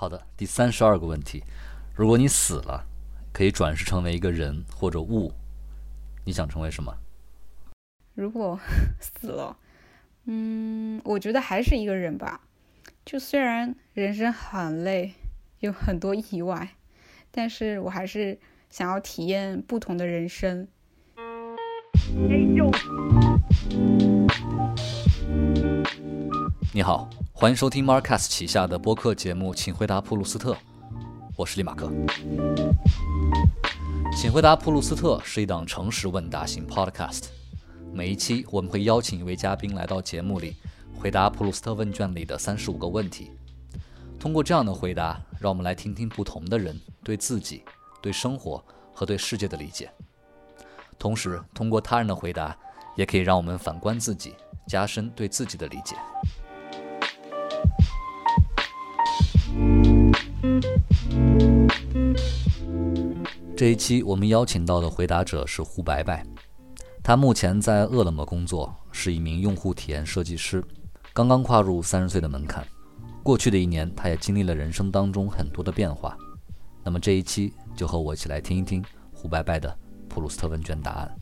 好的，第三十二个问题：如果你死了，可以转世成为一个人或者物，你想成为什么？如果 死了，嗯，我觉得还是一个人吧。就虽然人生很累，有很多意外，但是我还是想要体验不同的人生。你好，欢迎收听 Marcus 旗下的播客节目《请回答普鲁斯特》，我是利马克。请回答普鲁斯特是一档诚实问答型 Podcast，每一期我们会邀请一位嘉宾来到节目里，回答普鲁斯特问卷里的三十五个问题。通过这样的回答，让我们来听听不同的人对自己、对生活和对世界的理解。同时，通过他人的回答，也可以让我们反观自己，加深对自己的理解。这一期我们邀请到的回答者是胡白白，他目前在饿了么工作，是一名用户体验设计师，刚刚跨入三十岁的门槛。过去的一年，他也经历了人生当中很多的变化。那么这一期就和我一起来听一听胡白白的普鲁斯特问卷答案。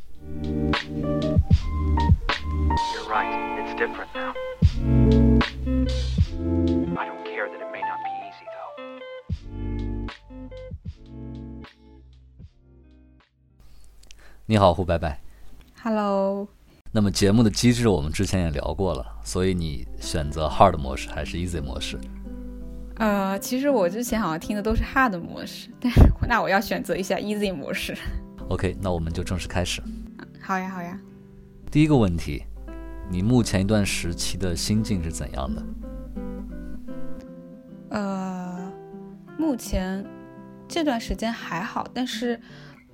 You're right. It's different now. I don't care that it may not be easy, though. 你好，胡白白。Hello，那么节目的机制我们之前也聊过了，所以你选择 hard 模式还是 easy 模式？呃，其实我之前好像听的都是 hard 模式，但是那我要选择一下 easy 模式。OK，那我们就正式开始。好呀，好呀。第一个问题，你目前一段时期的心境是怎样的？呃，目前这段时间还好，但是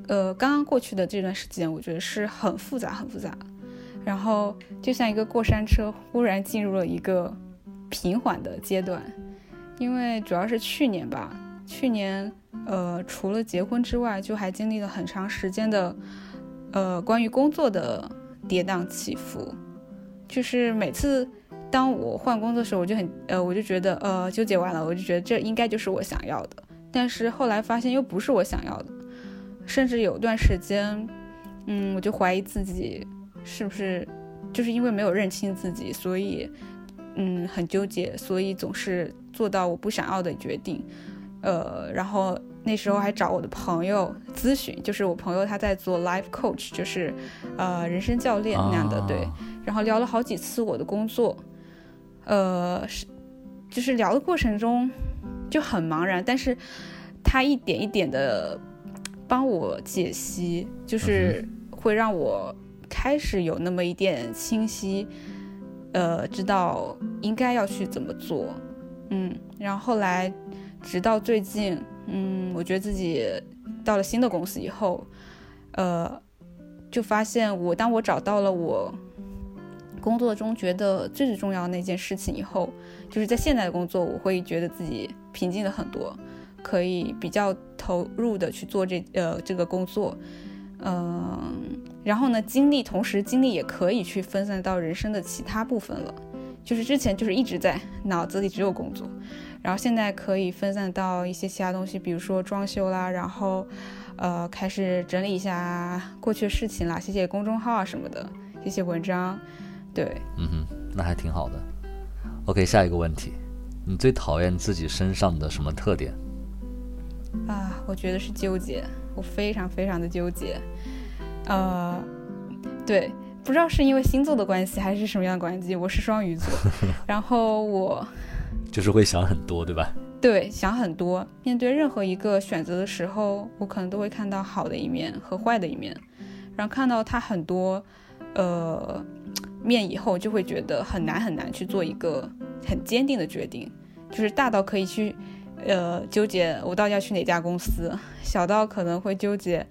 呃，刚刚过去的这段时间，我觉得是很复杂、很复杂。然后就像一个过山车，忽然进入了一个平缓的阶段，因为主要是去年吧，去年呃，除了结婚之外，就还经历了很长时间的呃关于工作的跌宕起伏，就是每次。当我换工作的时候，我就很呃，我就觉得呃纠结完了，我就觉得这应该就是我想要的，但是后来发现又不是我想要的，甚至有段时间，嗯，我就怀疑自己是不是就是因为没有认清自己，所以嗯很纠结，所以总是做到我不想要的决定，呃，然后那时候还找我的朋友咨询，就是我朋友他在做 life coach，就是呃人生教练那样的，对，然后聊了好几次我的工作。呃，是，就是聊的过程中就很茫然，但是他一点一点的帮我解析，就是会让我开始有那么一点清晰，呃，知道应该要去怎么做，嗯，然后后来直到最近，嗯，我觉得自己到了新的公司以后，呃，就发现我当我找到了我。工作中觉得最最重要的那件事情以后，就是在现在的工作，我会觉得自己平静了很多，可以比较投入的去做这呃这个工作，嗯，然后呢，精力同时精力也可以去分散到人生的其他部分了，就是之前就是一直在脑子里只有工作，然后现在可以分散到一些其他东西，比如说装修啦，然后呃开始整理一下过去的事情啦，写写公众号啊什么的，写写文章。对，嗯哼，那还挺好的。OK，下一个问题，你最讨厌自己身上的什么特点？啊，我觉得是纠结，我非常非常的纠结。呃，对，不知道是因为星座的关系还是什么样的关系，我是双鱼座，然后我就是会想很多，对吧？对，想很多。面对任何一个选择的时候，我可能都会看到好的一面和坏的一面，然后看到它很多，呃。面以后就会觉得很难很难去做一个很坚定的决定，就是大到可以去，呃，纠结我到底要去哪家公司，小到可能会纠结，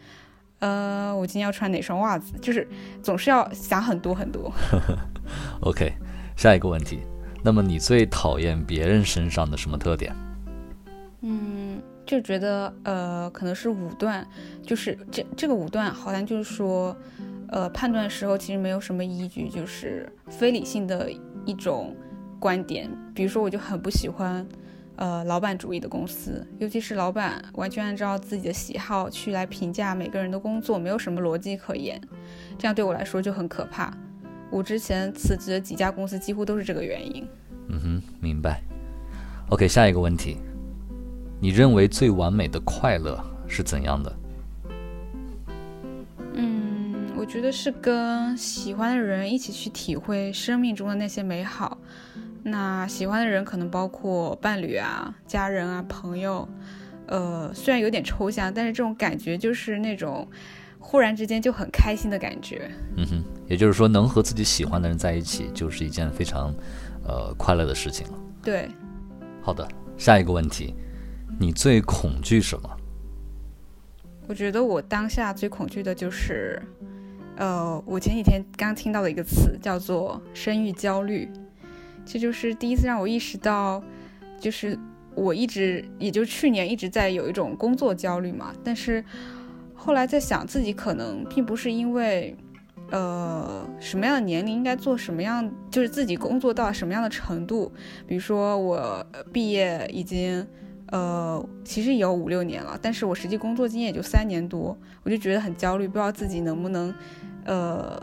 呃，我今天要穿哪双袜子，就是总是要想很多很多。OK，下一个问题，那么你最讨厌别人身上的什么特点？嗯，就觉得呃，可能是武断，就是这这个武断好像就是说。呃，判断时候其实没有什么依据，就是非理性的一种观点。比如说，我就很不喜欢，呃老板主义的公司，尤其是老板完全按照自己的喜好去来评价每个人的工作，没有什么逻辑可言，这样对我来说就很可怕。我之前辞职的几家公司几乎都是这个原因。嗯哼，明白。OK，下一个问题，你认为最完美的快乐是怎样的？嗯，我觉得是跟喜欢的人一起去体会生命中的那些美好。那喜欢的人可能包括伴侣啊、家人啊、朋友。呃，虽然有点抽象，但是这种感觉就是那种忽然之间就很开心的感觉。嗯哼，也就是说，能和自己喜欢的人在一起，就是一件非常呃快乐的事情了。对，好的，下一个问题，你最恐惧什么？我觉得我当下最恐惧的就是，呃，我前几天刚听到的一个词叫做生育焦虑，这就是第一次让我意识到，就是我一直，也就去年一直在有一种工作焦虑嘛，但是后来在想自己可能并不是因为，呃，什么样的年龄应该做什么样，就是自己工作到什么样的程度，比如说我毕业已经。呃，其实也有五六年了，但是我实际工作经验也就三年多，我就觉得很焦虑，不知道自己能不能，呃，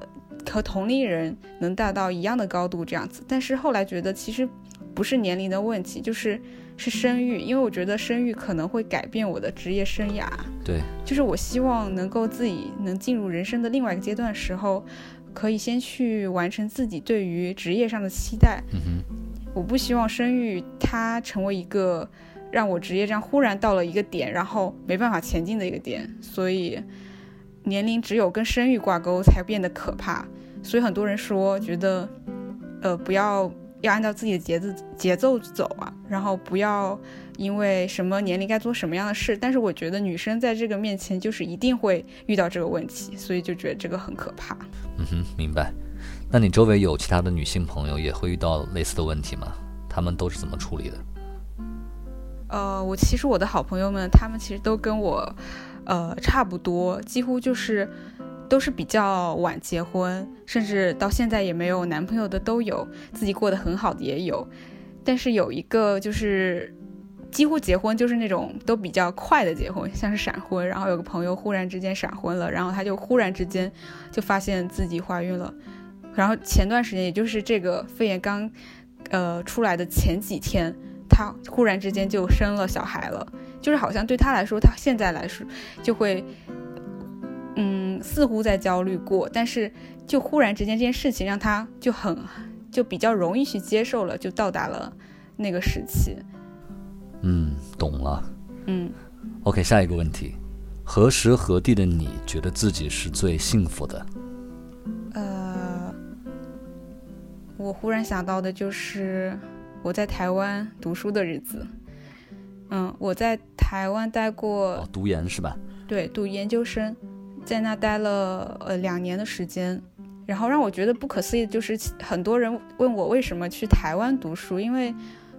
和同龄人能达到一样的高度这样子。但是后来觉得其实不是年龄的问题，就是是生育，因为我觉得生育可能会改变我的职业生涯。对，就是我希望能够自己能进入人生的另外一个阶段的时候，可以先去完成自己对于职业上的期待。嗯哼，我不希望生育它成为一个让我职业上忽然到了一个点，然后没办法前进的一个点。所以年龄只有跟生育挂钩才变得可怕。所以很多人说，觉得呃不要要按照自己的节奏节奏走啊，然后不要因为什么年龄该做什么样的事。但是我觉得女生在这个面前就是一定会遇到这个问题，所以就觉得这个很可怕。嗯哼，明白。那你周围有其他的女性朋友也会遇到类似的问题吗？她们都是怎么处理的？呃，我其实我的好朋友们，他们其实都跟我，呃，差不多，几乎就是都是比较晚结婚，甚至到现在也没有男朋友的都有，自己过得很好的也有。但是有一个就是几乎结婚就是那种都比较快的结婚，像是闪婚。然后有个朋友忽然之间闪婚了，然后他就忽然之间就发现自己怀孕了。然后前段时间，也就是这个肺炎刚呃出来的前几天。他忽然之间就生了小孩了，就是好像对他来说，他现在来说就会，嗯，似乎在焦虑过，但是就忽然之间这件事情让他就很就比较容易去接受了，就到达了那个时期。嗯，懂了。嗯 OK，下一个问题，何时何地的你觉得自己是最幸福的？呃，我忽然想到的就是我在台湾读书的日子。嗯，我在台湾待过哦，读研是吧？对，读研究生，在那待了呃两年的时间，然后让我觉得不可思议的就是，很多人问我为什么去台湾读书，因为，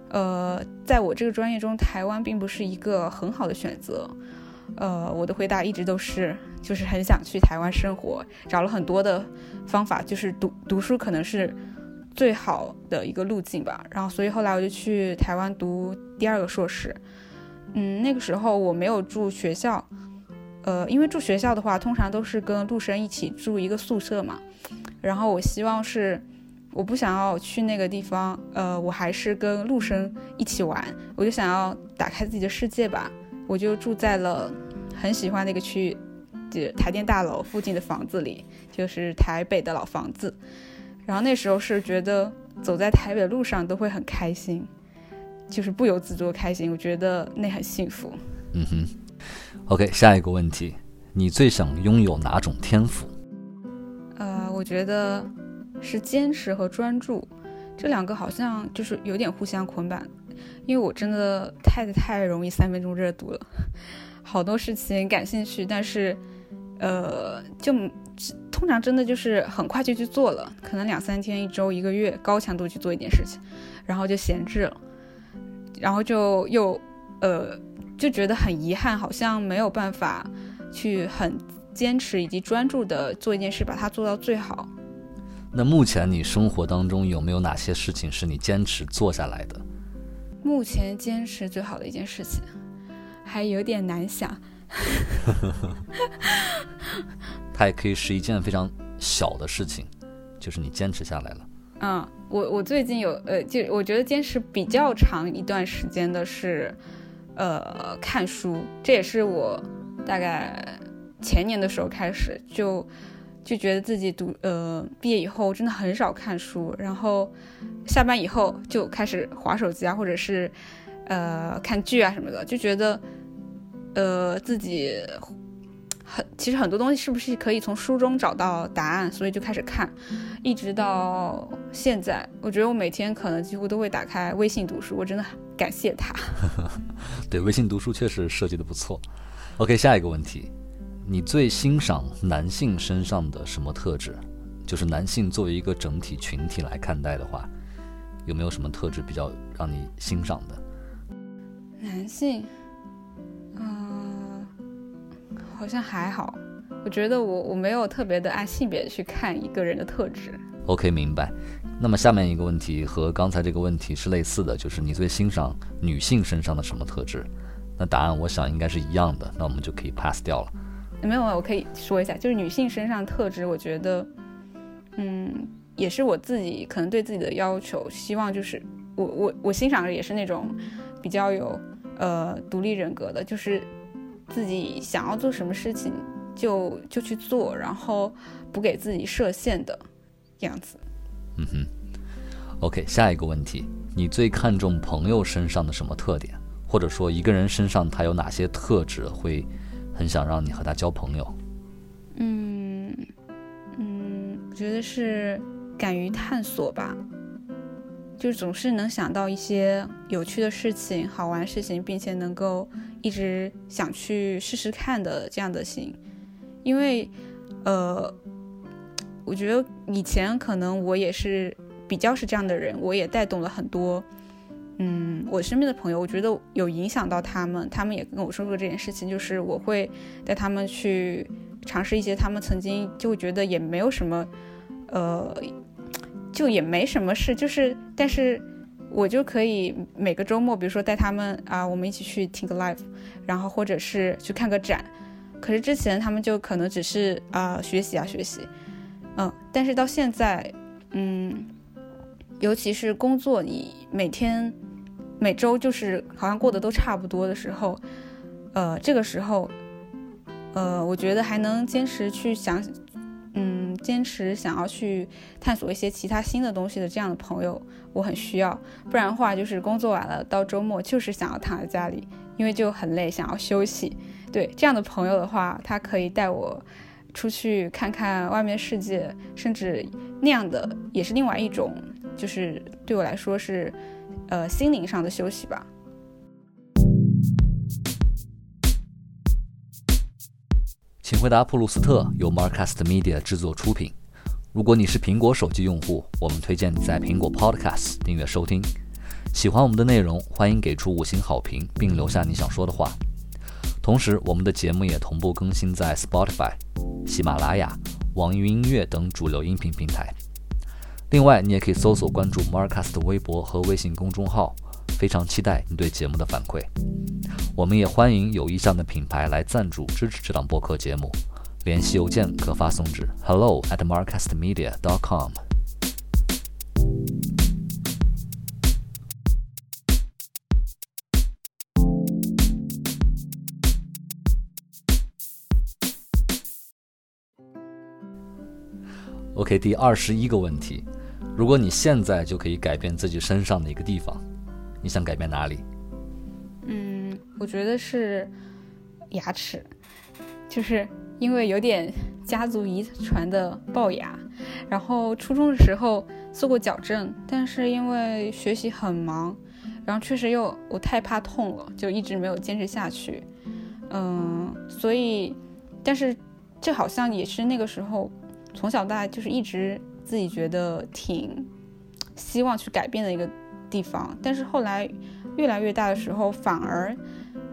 呃，在我这个专业中，台湾并不是一个很好的选择。呃，我的回答一直都是，就是很想去台湾生活，找了很多的方法，就是读读书可能是最好的一个路径吧。然后，所以后来我就去台湾读第二个硕士。嗯，那个时候我没有住学校，呃，因为住学校的话，通常都是跟陆生一起住一个宿舍嘛。然后我希望是，我不想要去那个地方，呃，我还是跟陆生一起玩，我就想要打开自己的世界吧。我就住在了很喜欢那个区域，就台电大楼附近的房子里，就是台北的老房子。然后那时候是觉得走在台北路上都会很开心，就是不由自主的开心，我觉得那很幸福。嗯哼。OK，下一个问题，你最想拥有哪种天赋？呃，我觉得是坚持和专注，这两个好像就是有点互相捆绑，因为我真的太太容易三分钟热度了，好多事情感兴趣，但是呃，就通常真的就是很快就去做了，可能两三天、一周、一个月，高强度去做一件事情，然后就闲置了，然后就又呃就觉得很遗憾，好像没有办法去很。坚持以及专注的做一件事，把它做到最好。那目前你生活当中有没有哪些事情是你坚持做下来的？目前坚持最好的一件事情，还有点难想。它也可以是一件非常小的事情，就是你坚持下来了。嗯，我我最近有呃，就我觉得坚持比较长一段时间的是，呃，看书。这也是我大概前年的时候开始就就觉得自己读呃毕业以后真的很少看书，然后下班以后就开始划手机啊，或者是呃看剧啊什么的，就觉得呃自己很其实很多东西是不是可以从书中找到答案，所以就开始看，一直到现在，我觉得我每天可能几乎都会打开微信读书，我真的很感谢他。对，微信读书确实设计的不错。OK，下一个问题，你最欣赏男性身上的什么特质？就是男性作为一个整体群体来看待的话，有没有什么特质比较让你欣赏的？男性，好像还好。我觉得我我没有特别的按性别去看一个人的特质。OK，明白。那么下面一个问题和刚才这个问题是类似的，就是你最欣赏女性身上的什么特质？那答案我想应该是一样的，那我们就可以 pass 掉了。没有，我可以说一下，就是女性身上特质，我觉得，嗯，也是我自己可能对自己的要求，希望就是我我我欣赏的也是那种比较有呃独立人格的，就是自己想要做什么事情就就去做，然后不给自己设限的样子。嗯哼。OK，下一个问题，你最看重朋友身上的什么特点？或者说一个人身上他有哪些特质会很想让你和他交朋友？嗯嗯，我觉得是敢于探索吧，就是总是能想到一些有趣的事情、好玩的事情，并且能够一直想去试试看的这样的心。因为，呃，我觉得以前可能我也是比较是这样的人，我也带动了很多。嗯，我身边的朋友，我觉得有影响到他们，他们也跟我说过这件事情，就是我会带他们去尝试一些他们曾经就觉得也没有什么，呃，就也没什么事，就是但是我就可以每个周末，比如说带他们啊，我们一起去听个 live，然后或者是去看个展。可是之前他们就可能只是啊、学习啊学习，嗯，但是到现在，嗯，尤其是工作，你每天每周就是好像过得都差不多的时候，呃，这个时候，呃，我觉得还能坚持去想，嗯，坚持想要去探索一些其他新的东西的这样的朋友，我很需要。不然的话，就是工作完了到周末就是想要躺在家里，因为就很累，想要休息。对这样的朋友的话，他可以带我出去看看外面世界，甚至那样的也是另外一种，就是对我来说是，呃，心灵上的休息吧。请回答普鲁斯特由 Marcast Media 制作出品。如果你是苹果手机用户，我们推荐你在苹果 Podcast 订阅收听。喜欢我们的内容，欢迎给出五星好评，并留下你想说的话。同时，我们的节目也同步更新在 Spotify、喜马拉雅、网易云音乐等主流音频平台。另外，你也可以搜索关注 Marcast 微博和微信公众号。非常期待你对节目的反馈。我们也欢迎有意向的品牌来赞助支持这档播客节目。联系邮件可发送至 hello at marcastmedia dot com。OK，第二十一个问题：如果你现在就可以改变自己身上的一个地方，你想改变哪里？嗯，我觉得是牙齿，就是因为有点家族遗传的龅牙，然后初中的时候做过矫正，但是因为学习很忙，然后确实又我太怕痛了，就一直没有坚持下去。嗯，所以，但是这好像也是那个时候从小到大就是一直自己觉得挺希望去改变的一个地方，但是后来越来越大的时候，反而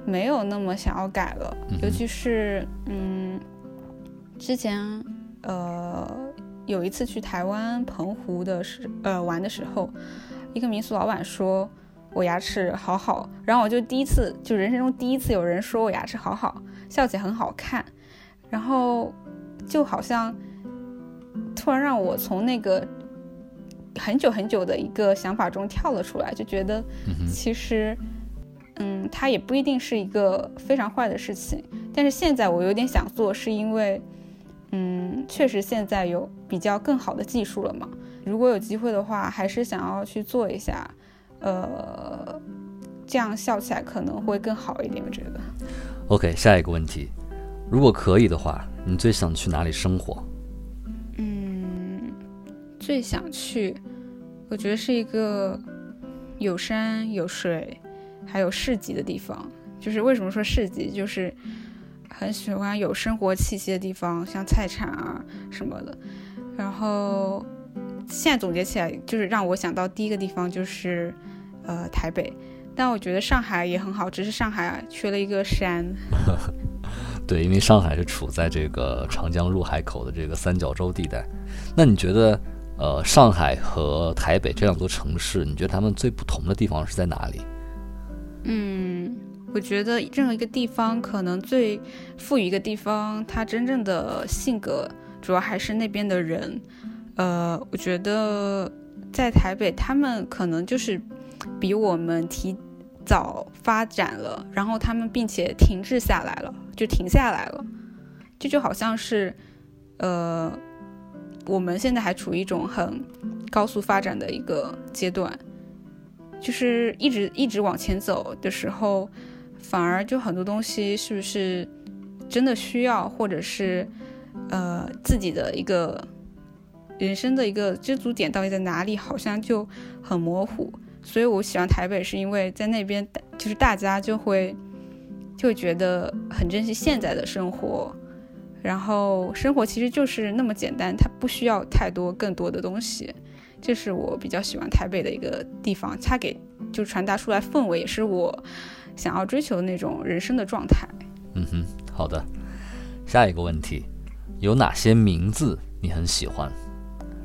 没有那么想要改了，尤其是嗯，之前呃有一次去台湾澎湖的时呃玩的时候，一个民宿老板说，我牙齿好好，然后我就第一次，就人生中第一次有人说我牙齿好好，笑起来很好看，然后就好像突然让我从那个很久很久的一个想法中跳了出来，就觉得其实，嗯，它也不一定是一个非常坏的事情。但是现在我有点想做，是因为，嗯，确实现在有比较更好的技术了嘛。如果有机会的话，还是想要去做一下。呃，这样笑起来可能会更好一点，我觉得。OK，下一个问题，如果可以的话，你最想去哪里生活？最想去，我觉得是一个有山有水，还有市集的地方。就是为什么说市集，就是很喜欢有生活气息的地方，像菜场啊什么的。然后现在总结起来，就是让我想到第一个地方就是。呃，台北，但我觉得上海也很好，只是上海缺了一个山。对，因为上海是处在这个长江入海口的这个三角洲地带。那你觉得，呃，上海和台北这两座城市，你觉得他们最不同的地方是在哪里？嗯，我觉得任何一个地方，可能最赋予一个地方它真正的性格，主要还是那边的人。呃，我觉得在台北，他们可能就是。比我们提早发展了，然后他们并且停滞下来了，就停下来了，这就好像是，呃，我们现在还处于一种很高速发展的一个阶段，就是一直一直往前走的时候，反而就很多东西是不是真的需要，或者是呃自己的一个人生的一个知足点到底在哪里，好像就很模糊。所以我喜欢台北，是因为在那边，就是大家就会就觉得很珍惜现在的生活，然后生活其实就是那么简单，它不需要太多更多的东西，这是我比较喜欢台北的一个地方，它给就传达出来氛围，也是我想要追求的那种人生的状态。嗯哼，好的，下一个问题，有哪些名字你很喜欢？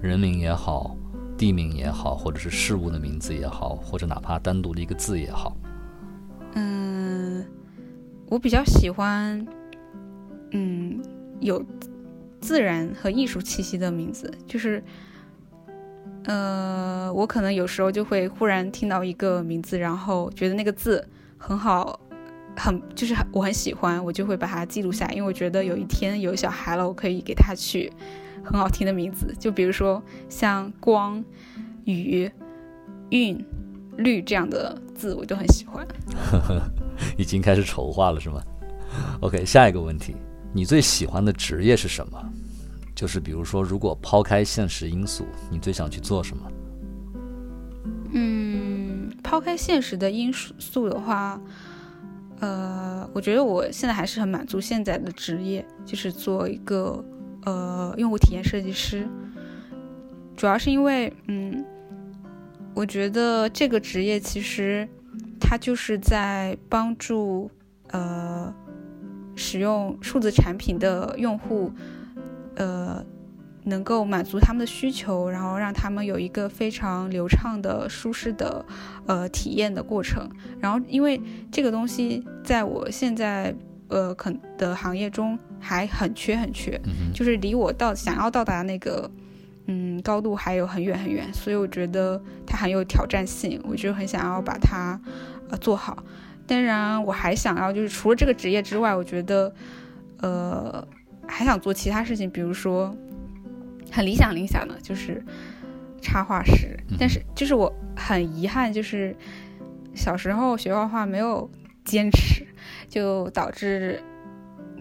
人名也好。地名也好，或者是事物的名字也好，或者哪怕单独的一个字也好。嗯，我比较喜欢，嗯，有自然和艺术气息的名字。就是，呃，我可能有时候就会忽然听到一个名字，然后觉得那个字很好，很就是我很喜欢，我就会把它记录下，因为我觉得有一天有小孩了，我可以给他取。很好听的名字，就比如说像光、雨、韵、绿这样的字，我都很喜欢。呵 呵已经开始筹划了是吗？OK，下一个问题，你最喜欢的职业是什么？就是比如说，如果抛开现实因素，你最想去做什么？嗯，抛开现实的因素的话，呃，我觉得我现在还是很满足现在的职业，就是做一个。呃，用户体验设计师，主要是因为，嗯，我觉得这个职业其实它就是在帮助呃使用数字产品的用户，呃，能够满足他们的需求，然后让他们有一个非常流畅的、舒适的呃体验的过程。然后，因为这个东西在我现在。呃，可的行业中还很缺很缺，就是离我到想要到达那个嗯高度还有很远很远，所以我觉得它很有挑战性，我就很想要把它呃做好。当然，我还想要就是除了这个职业之外，我觉得呃还想做其他事情，比如说很理想理想的就是插画师，但是就是我很遗憾，就是小时候学画画没有坚持。就导致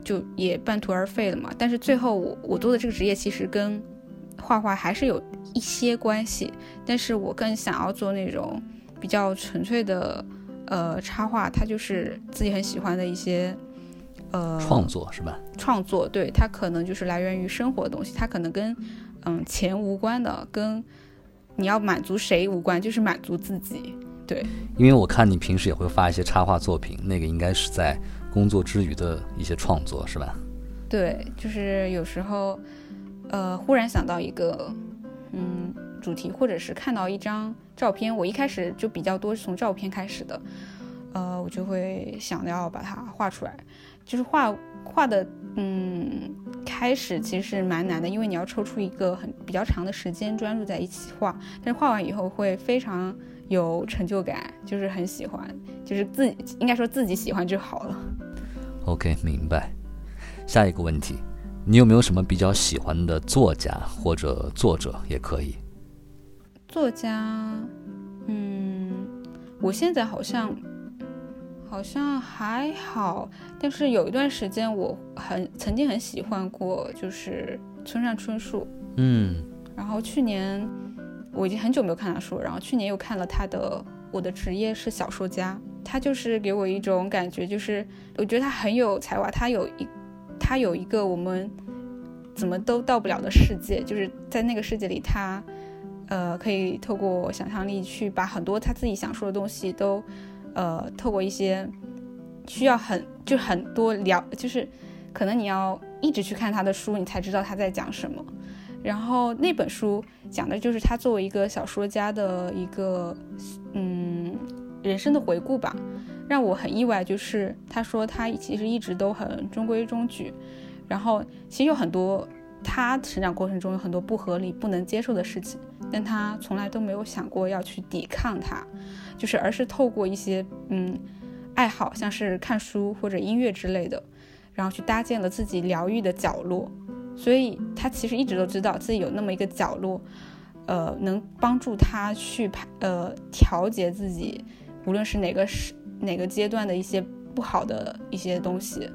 就也半途而废了嘛。但是最后我我做的这个职业其实跟画画还是有一些关系，但是我更想要做那种比较纯粹的呃插画，他就是自己很喜欢的一些呃创作是吧？创作对它可能就是来源于生活的东西，它可能跟嗯钱无关的，跟你要满足谁无关，就是满足自己。对，因为我看你平时也会发一些插画作品，那个应该是在工作之余的一些创作，是吧？对，就是有时候，呃，忽然想到一个，嗯，主题，或者是看到一张照片，我一开始就比较多是从照片开始的，呃，我就会想要把它画出来。就是画画的，嗯，开始其实是蛮难的，因为你要抽出一个很比较长的时间专注在一起画，但是画完以后会非常有成就感，就是很喜欢，就是自应该说自己喜欢就好了。OK，明白。下一个问题，你有没有什么比较喜欢的作家或者作者也可以？作家，嗯，我现在好像好像还好，但是有一段时间我很曾经很喜欢过，就是村上春树。嗯然后去年我已经很久没有看他书了，然后去年又看了他的《我的职业是小说家》，他就是给我一种感觉，就是我觉得他很有才华，他有一他有一个我们怎么都到不了的世界，就是在那个世界里他。呃，可以透过想象力去把很多他自己想说的东西都，呃，透过一些需要很就很多了，就是可能你要一直去看他的书，你才知道他在讲什么。然后那本书讲的就是他作为一个小说家的一个嗯人生的回顾吧，让我很意外，就是他说他其实一直都很中规中矩，然后其实有很多他成长过程中有很多不合理、不能接受的事情，但他从来都没有想过要去抵抗它，就是而是透过一些嗯爱好，像是看书或者音乐之类的，然后去搭建了自己疗愈的角落。所以他其实一直都知道自己有那么一个角落，呃，能帮助他去排呃调节自己，无论是哪个时哪个阶段的一些不好的一些东西，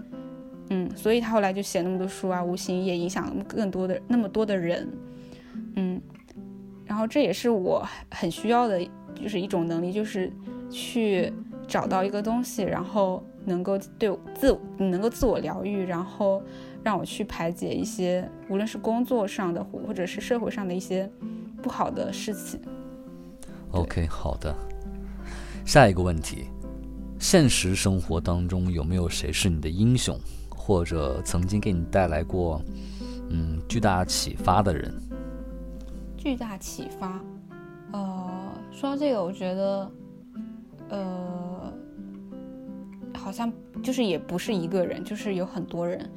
嗯，所以他后来就写那么多书啊，无形也影响了更多的那么多的人，嗯，然后这也是我很需要的，就是一种能力，就是去找到一个东西，然后能够对自能够自我疗愈，然后让我去排解一些无论是工作上的或者是社会上的一些不好的事情。，OK，好的。下一个问题，现实生活当中有没有谁是你的英雄，或者曾经给你带来过嗯巨大启发的人？巨大启发。呃，说到这个，我觉得，呃，好像就是也不是一个人，就是有很多人。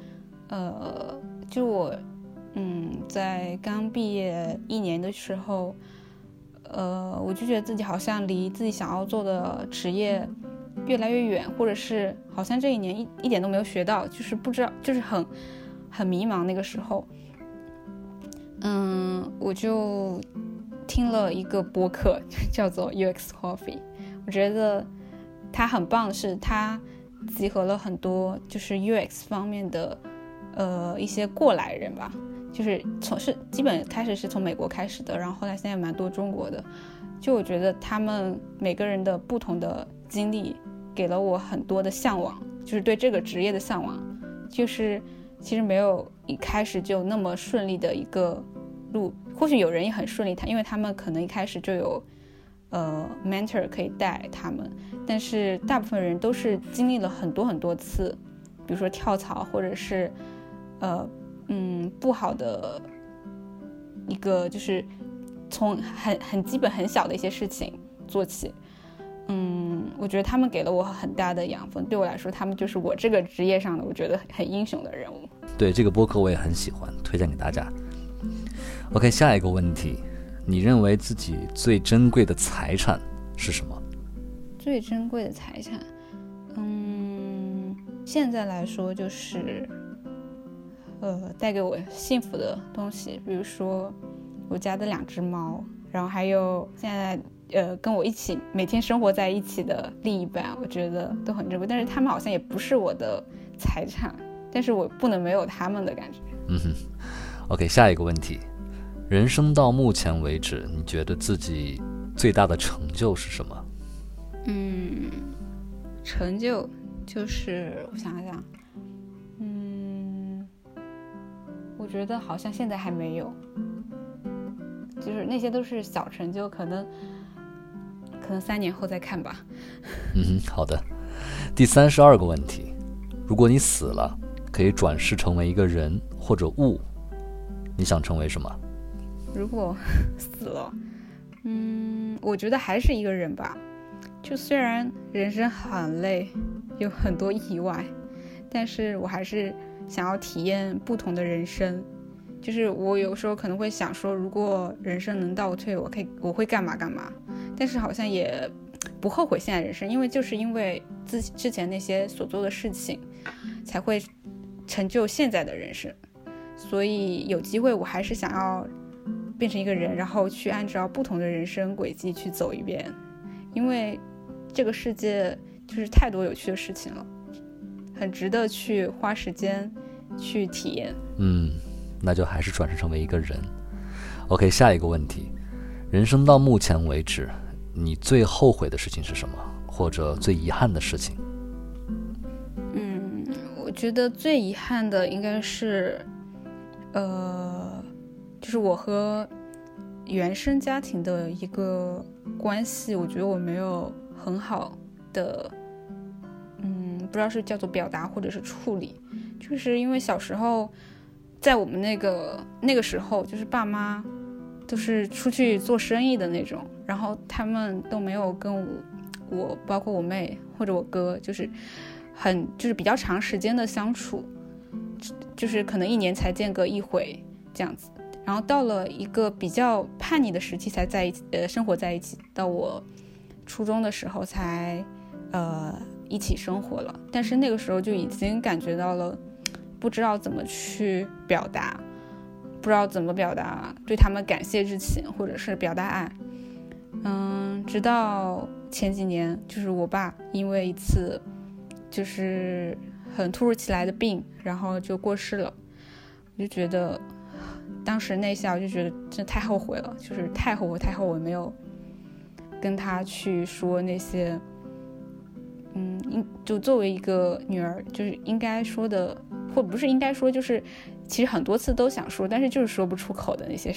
呃，就我，嗯，在刚毕业一年的时候，呃，我就觉得自己好像离自己想要做的职业越来越远，或者是好像这一年一一点都没有学到，就是不知道，就是很很迷茫那个时候。嗯，我就听了一个播客，叫做 UX Coffee。我觉得它很棒的，是它集合了很多就是 UX 方面的呃一些过来人吧，就是从是基本开始是从美国开始的，然后后来现在蛮多中国的。就我觉得他们每个人的不同的经历，给了我很多的向往，就是对这个职业的向往，就是其实没有一开始就那么顺利的一个路，或许有人也很顺利，他因为他们可能一开始就有呃 mentor 可以带他们，但是大部分人都是经历了很多很多次，比如说跳槽或者是呃嗯不好的一个就是从很很基本很小的一些事情做起。嗯，我觉得他们给了我很大的养分，对我来说，他们就是我这个职业上的我觉得很英雄的人物。对这个播客我也很喜欢，推荐给大家。OK，下一个问题，你认为自己最珍贵的财产是什么？最珍贵的财产，嗯，现在来说就是，呃，带给我幸福的东西，比如说我家的两只猫，然后还有现在呃跟我一起每天生活在一起的另一半，我觉得都很珍贵。但是他们好像也不是我的财产，但是我不能没有他们的感觉。嗯哼，OK，下一个问题，人生到目前为止，你觉得自己最大的成就是什么？嗯，成就就是我想想，嗯，我觉得好像现在还没有，就是那些都是小成就，可能可能三年后再看吧。嗯哼，好的。第三十二个问题，如果你死了，可以转世成为一个人或者物，你想成为什么？如果 死了，嗯，我觉得还是一个人吧。就虽然人生很累，有很多意外，但是我还是想要体验不同的人生。就是我有时候可能会想说，如果人生能倒退，我可以我会干嘛干嘛。但是好像也不后悔现在人生，因为就是因为自之前那些所做的事情，才会成就现在的人生。所以有机会，我还是想要变成一个人，然后去按照不同的人生轨迹去走一遍，因为这个世界就是太多有趣的事情了，很值得去花时间去体验。嗯，那就还是转生成为一个人。OK，下一个问题，人生到目前为止，你最后悔的事情是什么，或者最遗憾的事情？嗯，我觉得最遗憾的应该是，呃，就是我和原生家庭的一个关系，我觉得我没有很好的，嗯，不知道是叫做表达或者是处理，就是因为小时候，在我们那个那个时候，就是爸妈都是出去做生意的那种，然后他们都没有跟我，我包括我妹或者我哥，就是很就是比较长时间的相处，就是可能一年才见个一回这样子。然后到了一个比较叛逆的时期才在一起，呃，生活在一起。到我初中的时候才，呃，一起生活了。但是那个时候就已经感觉到了，不知道怎么去表达，不知道怎么表达对他们感谢之情，或者是表达爱。嗯，直到前几年，就是我爸因为一次就是很突如其来的病，然后就过世了。我就觉得。当时那下我就觉得真的太后悔了，就是太后悔，太后悔没有跟他去说那些，嗯，应就作为一个女儿，就是应该说的，或不是应该说，就是其实很多次都想说，但是就是说不出口的那些，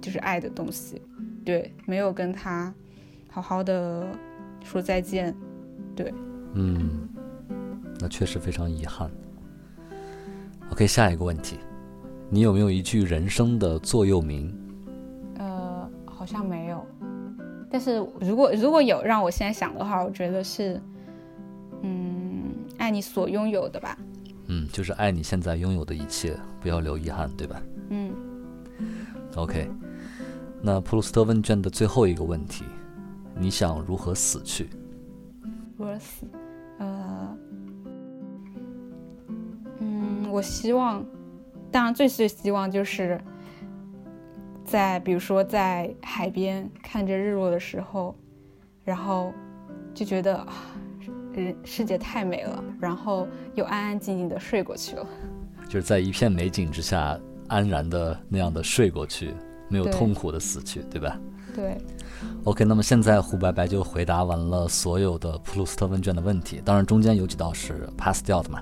就是爱的东西，对，没有跟他好好的说再见，对，嗯，那确实非常遗憾。OK，下一个问题。你有没有一句人生的座右铭？呃，好像没有。但是如果如果有让我现在想的话，我觉得是，嗯，爱你所拥有的吧。嗯，就是爱你现在拥有的一切，不要留遗憾，对吧？嗯。OK，那普鲁斯特问卷的最后一个问题，你想如何死去？如何死？呃，嗯，我希望。当然，最最希望就是在比如说在海边看着日落的时候，然后就觉得啊，人世界太美了，然后又安安静静的睡过去了。就是在一片美景之下，安然的那样的睡过去，没有痛苦的死去，对吧？对。OK，那么现在胡白白就回答完了所有的普鲁斯特问卷的问题，当然中间有几道是 pass 掉的嘛。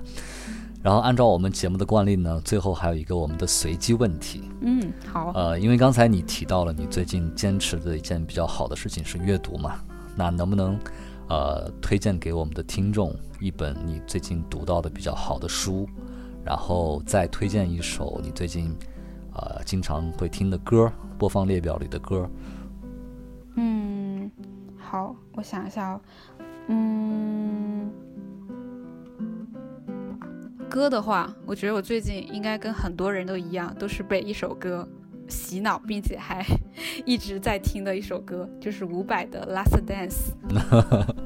然后按照我们节目的惯例呢，最后还有一个我们的随机问题。嗯，好。呃，因为刚才你提到了你最近坚持的一件比较好的事情是阅读嘛，那能不能呃推荐给我们的听众一本你最近读到的比较好的书，然后再推荐一首你最近呃经常会听的歌，播放列表里的歌。嗯，好，我想一下，嗯。歌的话，我觉得我最近应该跟很多人都一样，都是被一首歌洗脑，并且还 一直在听的一首歌，就是伍佰的《Last Dance》。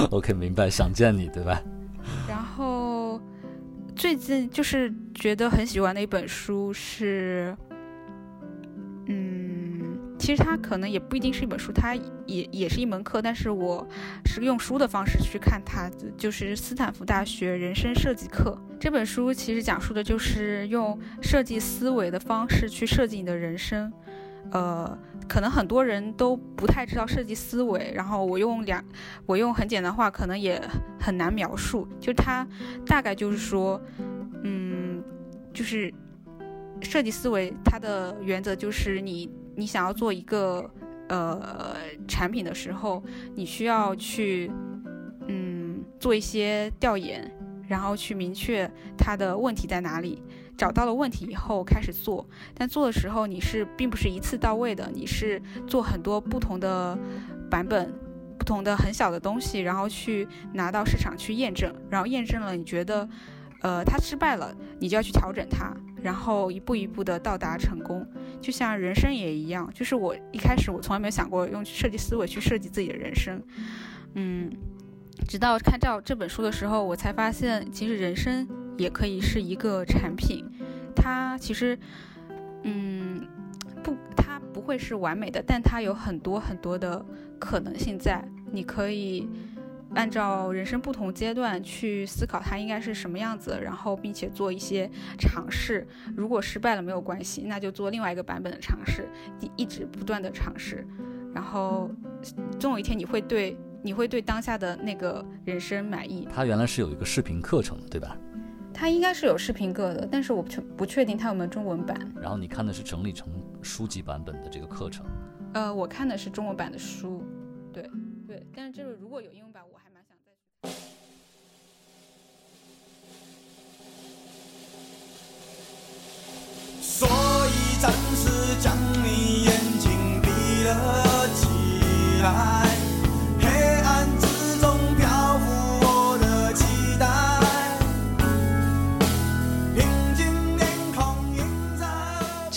OK，明白，想见你，对吧？然后最近就是觉得很喜欢的一本书是，嗯。其实它可能也不一定是一本书，它也也是一门课，但是我是用书的方式去看它，就是斯坦福大学人生设计课这本书，其实讲述的就是用设计思维的方式去设计你的人生。呃，可能很多人都不太知道设计思维，然后我用两，我用很简单话，可能也很难描述。就它大概就是说，嗯，就是设计思维它的原则就是你。你想要做一个呃产品的时候，你需要去嗯做一些调研，然后去明确它的问题在哪里。找到了问题以后开始做，但做的时候你是并不是一次到位的，你是做很多不同的版本、不同的很小的东西，然后去拿到市场去验证，然后验证了你觉得，呃，它失败了，你就要去调整它，然后一步一步的到达成功。就像人生也一样，就是我一开始我从来没有想过用设计思维去设计自己的人生，嗯，直到看到这本书的时候，我才发现其实人生。也可以是一个产品，它其实，嗯，不，它不会是完美的，但它有很多很多的可能性在。你可以按照人生不同阶段去思考它应该是什么样子，然后并且做一些尝试。如果失败了没有关系，那就做另外一个版本的尝试，一一直不断的尝试，然后总有一天你会对你会对当下的那个人生满意。它原来是有一个视频课程，对吧？它应该是有视频课的，但是我确不确定它有没有中文版。然后你看的是整理成书籍版本的这个课程？呃，我看的是中文版的书，对对。但是这个如果有英文版，我还蛮想再去。所以暂时将你眼睛闭了起来。